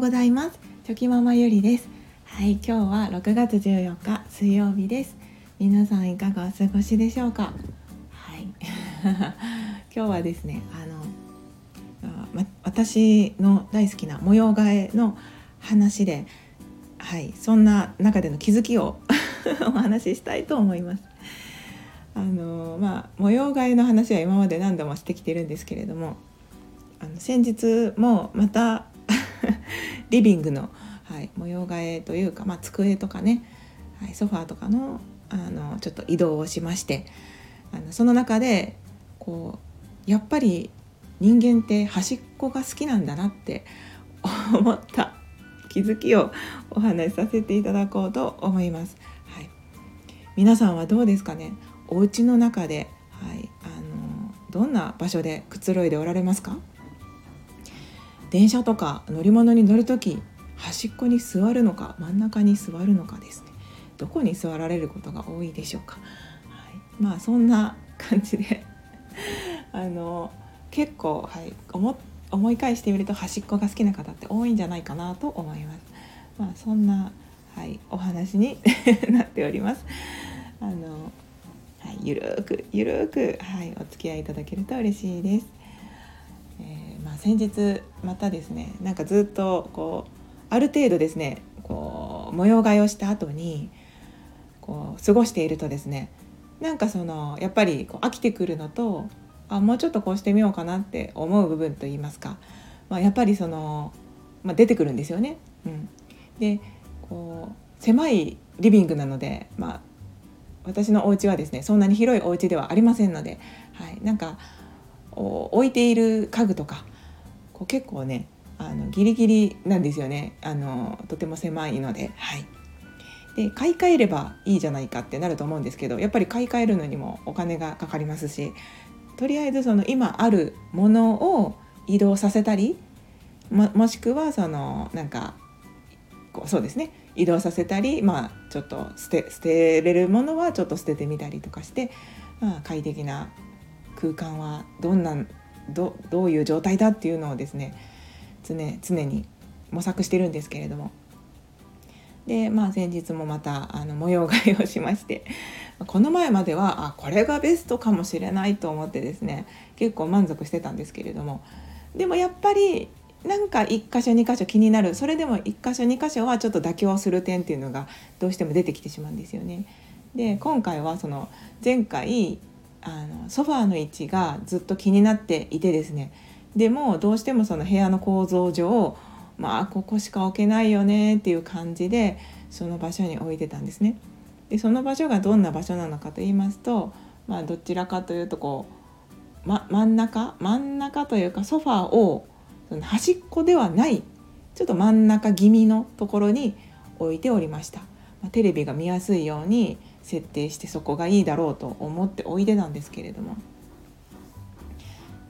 うございます。チョキママゆりです。はい今日は6月14日水曜日です。皆さんいかがお過ごしでしょうか？はい。今日はですねあのま、私の大好きな模様替えの話ではいそんな中での気づきを お話ししたいと思います。あのまあ模様替えの話は今まで何度もしてきてるんですけれどもあの先日もまたリビングの、はい、模様替えというか、まあ、机とかね、はい、ソファーとかのあのちょっと移動をしましてあのその中でこうやっぱり人間って端っこが好きなんだなって思った気づきをお話しさせていただこうと思います。はい、皆さんはどうですかね？お家の中で、はい、あのどんな場所でくつろいでおられますか？電車とか乗り物に乗る時端っこに座るのか真ん中に座るのかですねどこに座られることが多いでしょうか、はい、まあそんな感じで あの結構、はい、思思い返してみると端っこが好きな方って多いんじゃないかなと思います。まあ、そんな、はい、お話に なっております。あのはい、ゆるくゆるく、はい、お付き合いいただけると嬉しいです。先日またですねなんかずっとこうある程度ですねこう模様替えをした後にこう過ごしているとですねなんかそのやっぱりこう飽きてくるのとあもうちょっとこうしてみようかなって思う部分といいますか、まあ、やっぱりその、まあ、出てくるんですよね。うん、でこう狭いリビングなので、まあ、私のお家はですねそんなに広いお家ではありませんので、はい、なんか置いている家具とかこう結構ねあのギリギリなんですよね。あのとても狭いので。はい。で買い替えればいいじゃないかってなると思うんですけどやっぱり買い替えるのにもお金がかかりますしとりあえずその今あるものを移動させたりももしくはそのなんかこうそうですね。移動させたりまあちょっと捨て捨てれるものはちょっと捨ててみたりとかして、まあ、快適な空間はどんなどどういう状態だっていうのをですね常常に模索してるんですけれども。でまあ先日もまたあの模様替えをしまして この前まではあこれがベストかもしれないと思ってですね結構満足してたんですけれども。でもやっぱりなんか1箇所2箇所気になる。それでも1箇所2箇所はちょっと妥協する点っていうのがどうしても出てきてしまうんですよね。で今回はその前回あのソファーの位置がずっと気になっていてですねでもどうしてもその部屋の構造上まあここしか置けないよねっていう感じでその場所に置いてたんですね。でその場所がどんな場所なのかと言いますと、まあ、どちらかというとこう、ま、真ん中真ん中というかソファーをその端っこではないちょっと真ん中気味のところに置いておりました。まあ、テレビが見やすいように設定してそこがいいだろうと思っておいでなんですけれども。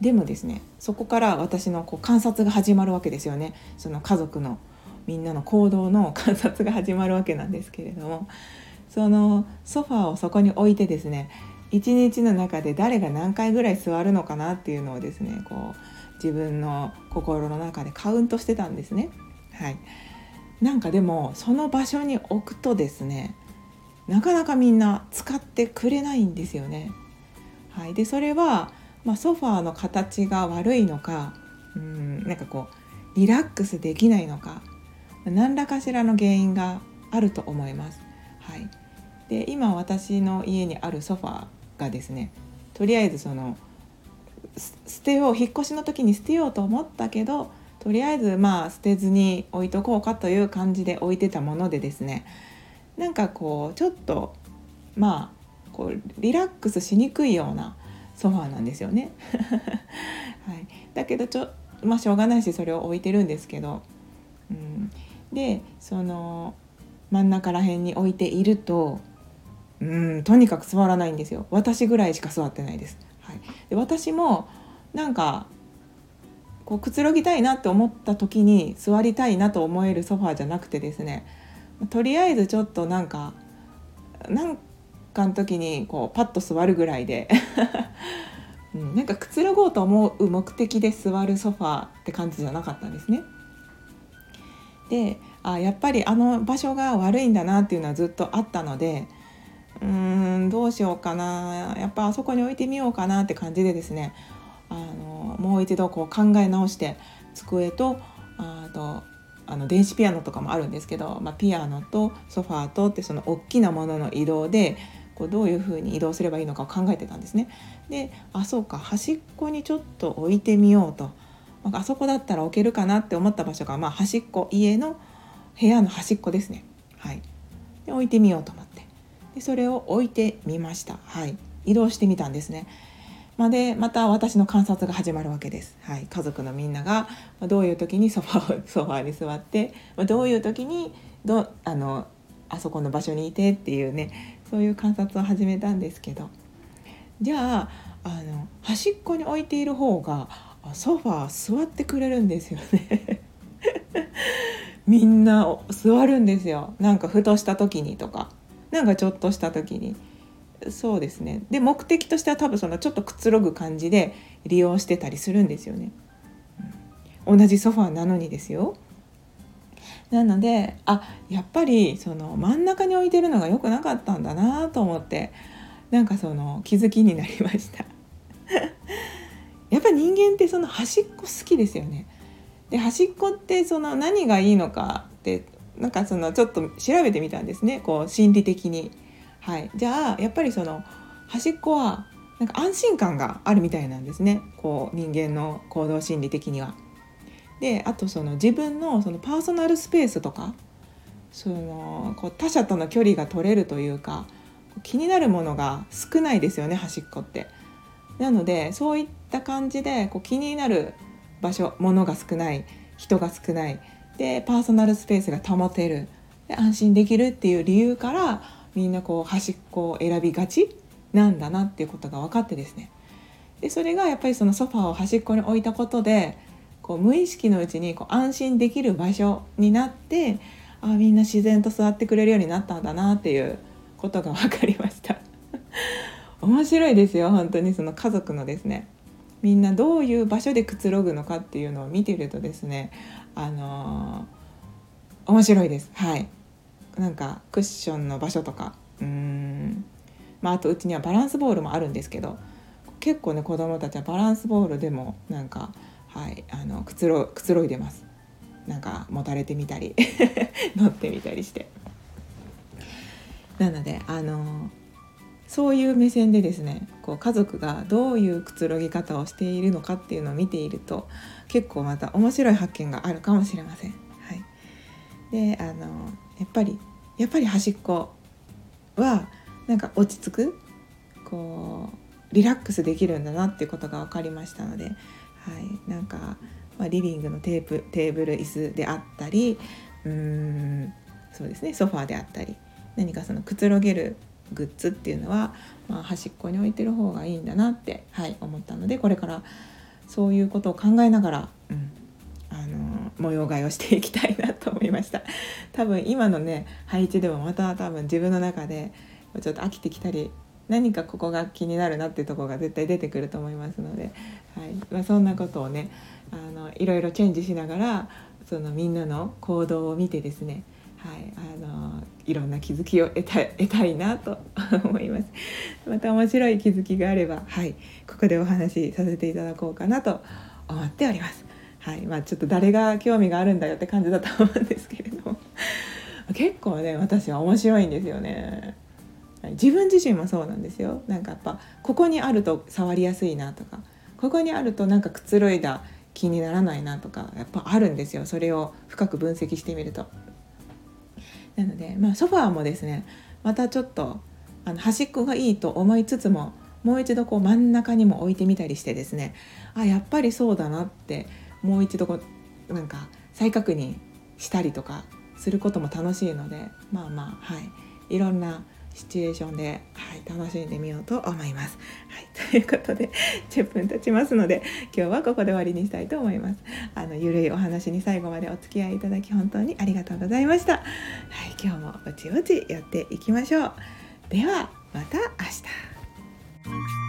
でもですねそこから私のこう観察が始まるわけですよね。その家族のみんなの行動の観察が始まるわけなんですけれども。そのソファーをそこに置いてですね一日の中で誰が何回ぐらい座るのかなっていうのをですねこう自分の心の中でカウントしてたんですね。はい、なんかでもその場所に置くとですねなかなかみんな使ってくれないんですよね。はい、でそれは、まあ、ソファーの形が悪いのかうんなんかこうリラックスできないのか何らかしらの原因があると思います。はい、で今私の家にあるソファーがですねとりあえずその捨てよう引っ越しの時に捨てようと思ったけどとりあえずまあ捨てずに置いとこうかという感じで置いてたものでですねなんかこうちょっとまあこうリラックスしにくいようなソファーなんですよね。はい、だけどちょまあしょうがないしそれを置いてるんですけど、うん、でその真ん中ら辺に置いているとうんとにかく座らないんですよ。私ぐらいしか座ってないです。はい、で私もなんかこうくつろぎたいなって思った時に座りたいなと思えるソファーじゃなくてですねとりあえずちょっとなんかなんかの時にこうパッと座るぐらいで うん、なんかくつろごうと思う目的で座るソファーって感じじゃなかったんですね。であやっぱりあの場所が悪いんだなっていうのはずっとあったのでうーんどうしようかなやっぱあそこに置いてみようかなって感じでですねあのもう一度こう考え直して机とあとあの電子ピアノとかもあるんですけど、まあ、ピアノとソファーとってその大きなものの移動でこうどういうふうに移動すればいいのかを考えてたんですね。であそうか端っこにちょっと置いてみようと、まあ、あそこだったら置けるかなって思った場所が、まあ、端っこ家の部屋の端っこですね。はい、で置いてみようと思ってでそれを置いてみました。はい、移動してみたんですね。までまた私の観察が始まるわけです。はい、家族のみんながどういう時にソファ ソファに座ってどういう時にどあのあそこの場所にいてっていうねそういう観察を始めたんですけど。じゃああの端っこに置いている方がソファー座ってくれるんですよね。みんな座るんですよ。なんかふとした時にとかなんかちょっとした時に。そうですね。で目的としては多分そのちょっとくつろぐ感じで利用してたりするんですよね、同じソファーなのにですよ。なのであやっぱりその真ん中に置いてるのが良くなかったんだなと思ってなんかその気づきになりました。やっぱ人間ってその端っこ好きですよね。で端っこってその何がいいのかってなんかそのちょっと調べてみたんですね。こう心理的に。はい、じゃあやっぱりその端っこはなんか安心感があるみたいなんですねこう人間の行動心理的には。であとその自分のそのパーソナルスペースとかそのこう他者との距離が取れるというか気になるものが少ないですよね端っこって。なのでそういった感じでこう気になる場所物が少ない人が少ないでパーソナルスペースが保てるで安心できるっていう理由からみんなこう端っこを選びがちなんだなっていうことが分かってですね。でそれがやっぱりそのソファーを端っこに置いたことでこう無意識のうちにこう安心できる場所になってあみんな自然と座ってくれるようになったんだなっていうことが分かりました。面白いですよ本当にその家族のですね。みんなどういう場所でくつろぐのかっていうのを見てるとですねあのー、面白いです。はい。なんかクッションの場所とか。うん。まああとうちにはバランスボールもあるんですけど。結構ね子供たちはバランスボールでもなんかはいあのくつろくつろいでます。なんか持たれてみたり。乗ってみたりして。なのであのそういう目線でですねこう家族がどういうくつろぎ方をしているのかっていうのを見ていると結構また面白い発見があるかもしれません。はい、であのやっぱりやっぱり端っこはなんか落ち着くこうリラックスできるんだなっていうことが分かりましたので、はい、なんか、まあ、リビングのテープテーブル椅子であったりうーんそうですねソファーであったり何かそのくつろげるグッズっていうのは、まあ、端っこに置いてる方がいいんだなって、はい、思ったのでこれからそういうことを考えながら、うん、あの模様替えをしていきたいなと思いました。多分今のね配置でもまた多分自分の中でちょっと飽きてきたり何かここが気になるなっていうとこが絶対出てくると思いますので、はい。まあ、そんなことをねあのいろいろチェンジしながらそのみんなの行動を見てですねはい、あのいろんな気づきを得た 得たいなと 思います。また面白い気づきがあれば、はい、ここでお話しさせていただこうかなと思っております。はい。まあ、ちょっと誰が興味があるんだよって感じだと思うんですけれど。も 結構ね私は面白いんですよね。自分自身もそうなんですよ。なんかやっぱここにあると触りやすいなとかここにあるとなんかくつろいだ気にならないなとかやっぱあるんですよ。それを深く分析してみると。なので、まあ、ソファーもですねまたちょっとあの端っこがいいと思いつつももう一度こう真ん中にも置いてみたりしてですねあやっぱりそうだなってもう一度こうなんか再確認したりとかすることも楽しいのでまあまあはいいろんなシチュエーションで、はい、楽しんでみようと思います。はい、ということで10分経ちますので今日はここで終わりにしたいと思います。あのゆるいお話に最後までお付き合いいただき本当にありがとうございました。はい、今日もぼちぼちやっていきましょう。ではまた明日。